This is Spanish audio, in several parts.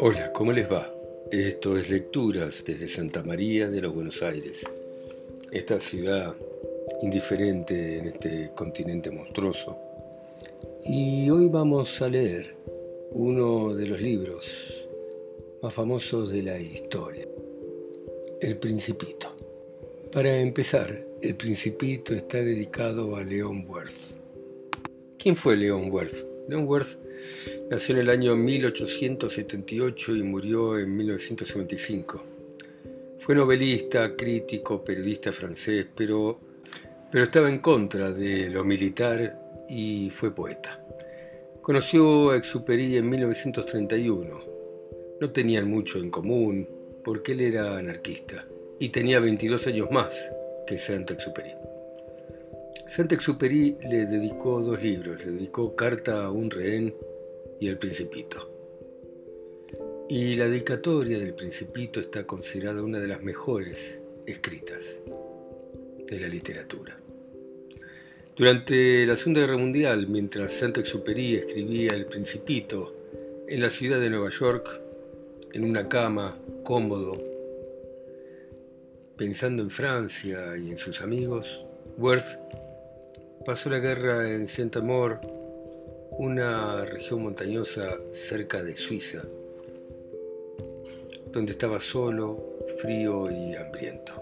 Hola, ¿cómo les va? Esto es Lecturas desde Santa María de los Buenos Aires, esta ciudad indiferente en este continente monstruoso. Y hoy vamos a leer uno de los libros más famosos de la historia, El Principito. Para empezar, El Principito está dedicado a Leon Worth. ¿Quién fue Leon Worth? Leon Worth nació en el año 1878 y murió en 1955. Fue novelista, crítico, periodista francés, pero, pero estaba en contra de lo militar y fue poeta. Conoció a Exupéry en 1931. No tenían mucho en común porque él era anarquista y tenía 22 años más que Saint-Exupéry. Saint-Exupéry le dedicó dos libros, le dedicó Carta a un rehén y El Principito. Y la dedicatoria del Principito está considerada una de las mejores escritas de la literatura. Durante la Segunda Guerra Mundial, mientras Saint-Exupéry escribía El Principito en la ciudad de Nueva York, en una cama, cómodo, pensando en Francia y en sus amigos, Worth pasó la guerra en Saint-Amour, una región montañosa cerca de Suiza, donde estaba solo, frío y hambriento.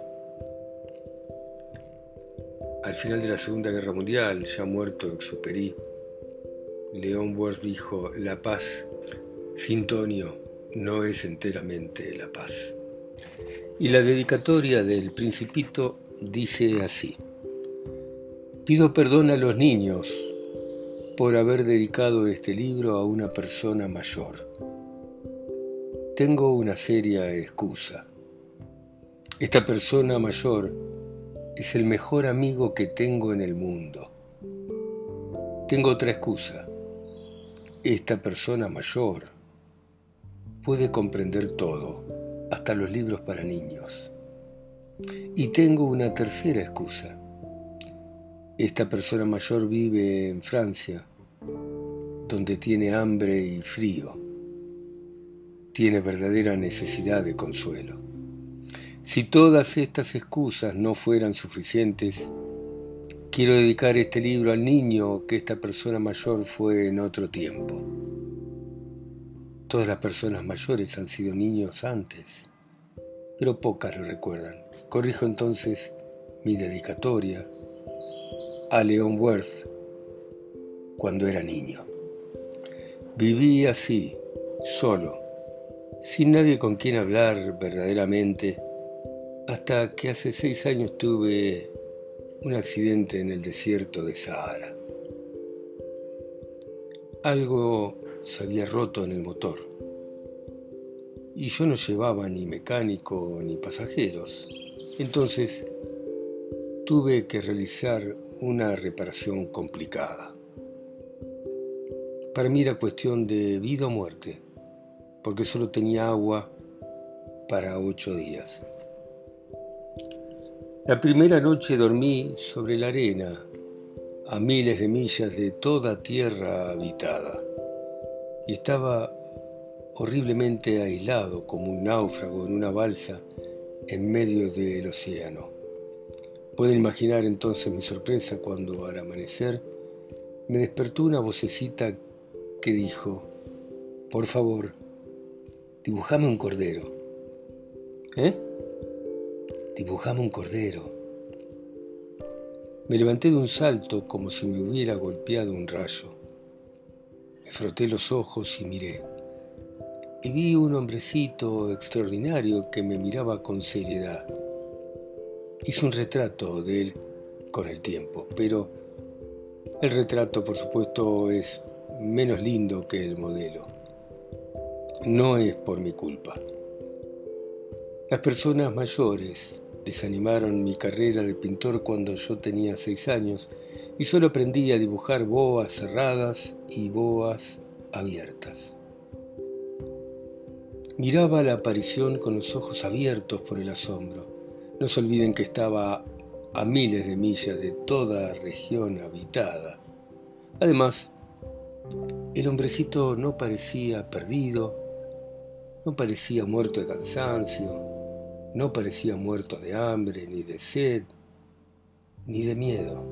Al final de la Segunda Guerra Mundial, ya muerto Exupéry, León Worth dijo, la paz sin Tonio no es enteramente la paz. Y la dedicatoria del Principito dice así. Pido perdón a los niños por haber dedicado este libro a una persona mayor. Tengo una seria excusa. Esta persona mayor es el mejor amigo que tengo en el mundo. Tengo otra excusa. Esta persona mayor puede comprender todo, hasta los libros para niños. Y tengo una tercera excusa. Esta persona mayor vive en Francia, donde tiene hambre y frío. Tiene verdadera necesidad de consuelo. Si todas estas excusas no fueran suficientes, quiero dedicar este libro al niño que esta persona mayor fue en otro tiempo. Todas las personas mayores han sido niños antes, pero pocas lo recuerdan. Corrijo entonces mi dedicatoria a Leon Worth cuando era niño. Viví así, solo, sin nadie con quien hablar verdaderamente, hasta que hace seis años tuve un accidente en el desierto de Sahara. Algo se había roto en el motor y yo no llevaba ni mecánico ni pasajeros. Entonces tuve que realizar una reparación complicada. Para mí era cuestión de vida o muerte, porque solo tenía agua para ocho días. La primera noche dormí sobre la arena, a miles de millas de toda tierra habitada, y estaba horriblemente aislado como un náufrago en una balsa en medio del océano. Pueden imaginar entonces mi sorpresa cuando al amanecer me despertó una vocecita que dijo, por favor, dibujame un cordero. ¿Eh? Dibujame un cordero. Me levanté de un salto como si me hubiera golpeado un rayo. Me froté los ojos y miré. Y vi un hombrecito extraordinario que me miraba con seriedad. Hice un retrato de él con el tiempo, pero el retrato, por supuesto, es menos lindo que el modelo. No es por mi culpa. Las personas mayores desanimaron mi carrera de pintor cuando yo tenía seis años y solo aprendí a dibujar boas cerradas y boas abiertas. Miraba la aparición con los ojos abiertos por el asombro. No se olviden que estaba a miles de millas de toda región habitada. Además, el hombrecito no parecía perdido, No parecía muerto de cansancio, no parecía muerto de hambre, ni de sed, ni de miedo.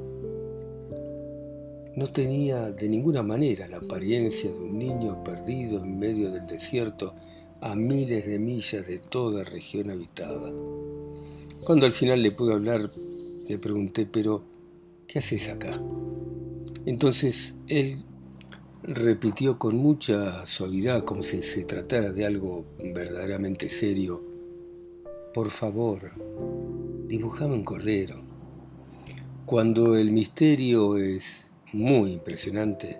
No tenía de ninguna manera la apariencia de un niño perdido en medio del desierto a miles de millas de toda región habitada. Cuando al final le pude hablar, le pregunté, pero, ¿qué haces acá? Entonces él repitió con mucha suavidad, como si se tratara de algo verdaderamente serio, por favor, dibujame un cordero. Cuando el misterio es muy impresionante,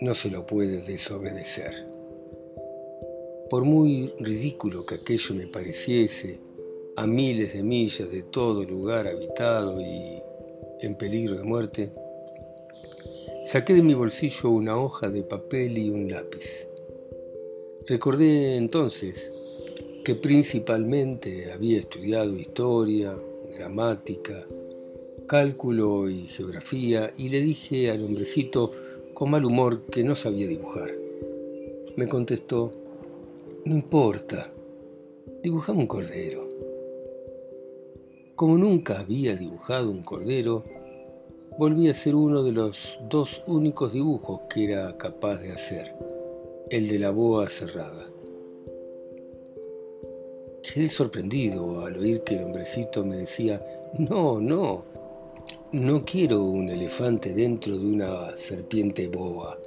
no se lo puede desobedecer. Por muy ridículo que aquello me pareciese, a miles de millas de todo lugar habitado y en peligro de muerte, Saqué de mi bolsillo una hoja de papel y un lápiz. Recordé entonces que principalmente había estudiado historia, gramática, cálculo y geografía y le dije al hombrecito con mal humor que no sabía dibujar. Me contestó, no importa, dibujame un cordero. Como nunca había dibujado un cordero, volví a ser uno de los dos únicos dibujos que era capaz de hacer, el de la boa cerrada. Quedé sorprendido al oír que el hombrecito me decía, no, no, no quiero un elefante dentro de una serpiente boa.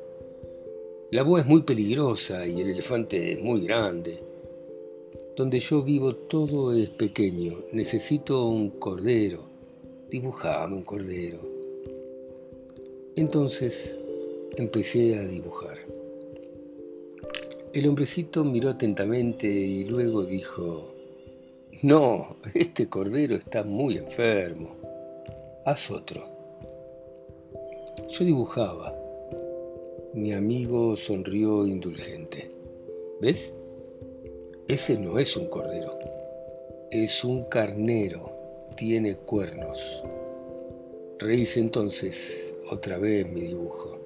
La boa es muy peligrosa y el elefante es muy grande. Donde yo vivo todo es pequeño. Necesito un cordero. Dibujame un cordero. Entonces empecé a dibujar. El hombrecito miró atentamente y luego dijo, no, este cordero está muy enfermo. Haz otro. Yo dibujaba. Mi amigo sonrió indulgente. ¿Ves? Ese no es un cordero. Es un carnero. Tiene cuernos. Rehice entonces otra vez mi dibujo,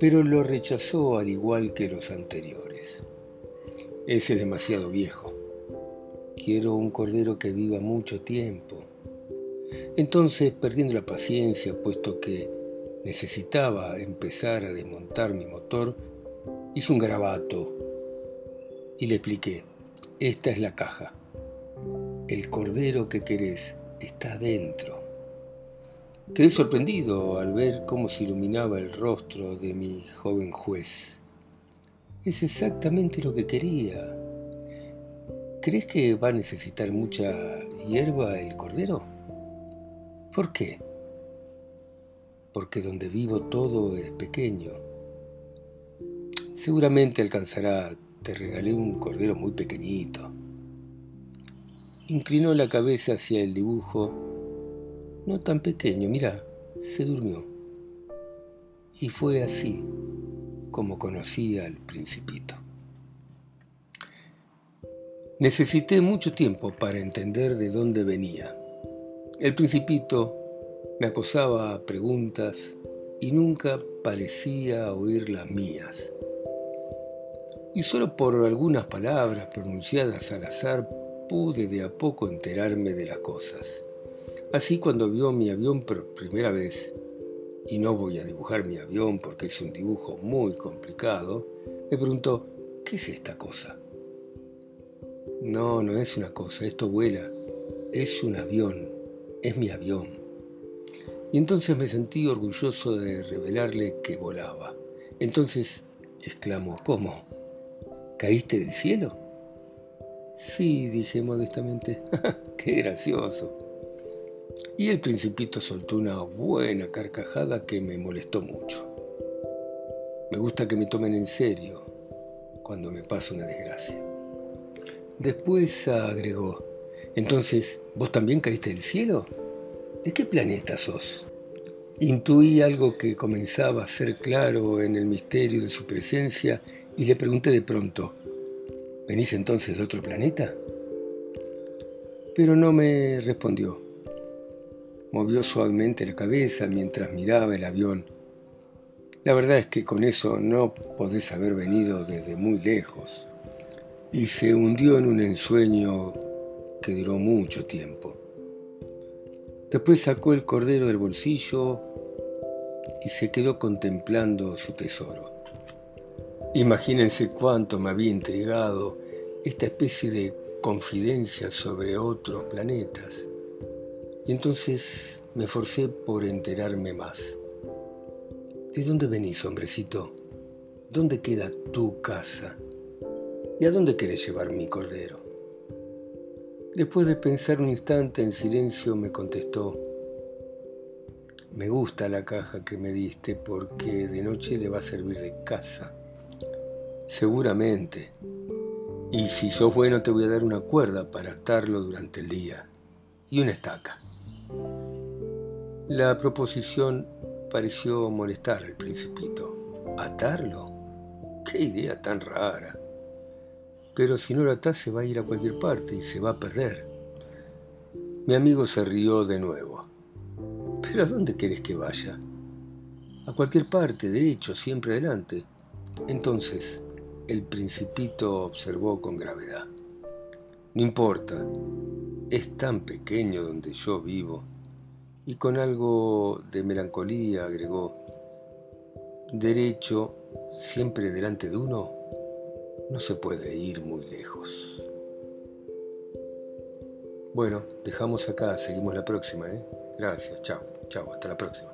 pero lo rechazó al igual que los anteriores. Ese es demasiado viejo. Quiero un cordero que viva mucho tiempo. Entonces, perdiendo la paciencia, puesto que necesitaba empezar a desmontar mi motor, hice un garabato y le expliqué, esta es la caja. El cordero que querés está dentro. Quedé sorprendido al ver cómo se iluminaba el rostro de mi joven juez. Es exactamente lo que quería. ¿Crees que va a necesitar mucha hierba el cordero? ¿Por qué? Porque donde vivo todo es pequeño. Seguramente alcanzará, te regalé un cordero muy pequeñito. Inclinó la cabeza hacia el dibujo no tan pequeño, mira, se durmió. Y fue así como conocí al principito. Necesité mucho tiempo para entender de dónde venía. El principito me acosaba a preguntas y nunca parecía oír las mías. Y solo por algunas palabras pronunciadas al azar pude de a poco enterarme de las cosas. Así cuando vio mi avión por primera vez, y no voy a dibujar mi avión porque es un dibujo muy complicado, me preguntó, ¿qué es esta cosa? No, no es una cosa, esto vuela, es un avión, es mi avión. Y entonces me sentí orgulloso de revelarle que volaba. Entonces exclamó, ¿cómo? ¿Caíste del cielo? Sí, dije modestamente, qué gracioso. Y el principito soltó una buena carcajada que me molestó mucho. Me gusta que me tomen en serio cuando me pasa una desgracia. Después agregó, entonces, ¿vos también caíste del cielo? ¿De qué planeta sos? Intuí algo que comenzaba a ser claro en el misterio de su presencia y le pregunté de pronto, ¿venís entonces de otro planeta? Pero no me respondió. Movió suavemente la cabeza mientras miraba el avión. La verdad es que con eso no podés haber venido desde muy lejos. y se hundió en un ensueño que duró mucho tiempo. Después sacó el cordero del bolsillo y se quedó contemplando su tesoro. Imagínense cuánto me había intrigado esta especie de confidencia sobre otros planetas. Y entonces me forcé por enterarme más. ¿De dónde venís, hombrecito? ¿Dónde queda tu casa? ¿Y a dónde querés llevar mi cordero? Después de pensar un instante en silencio me contestó, me gusta la caja que me diste porque de noche le va a servir de casa. Seguramente. Y si sos bueno te voy a dar una cuerda para atarlo durante el día. Y una estaca. La proposición pareció molestar al principito. ¿Atarlo? ¡Qué idea tan rara! Pero si no lo atás se va a ir a cualquier parte y se va a perder. Mi amigo se rió de nuevo. ¿Pero a dónde querés que vaya? A cualquier parte, derecho, siempre adelante. Entonces, el principito observó con gravedad. No importa, es tan pequeño donde yo vivo. Y con algo de melancolía agregó, derecho, siempre delante de uno, no se puede ir muy lejos. Bueno, dejamos acá, seguimos la próxima. ¿eh? Gracias, chao, chao, hasta la próxima.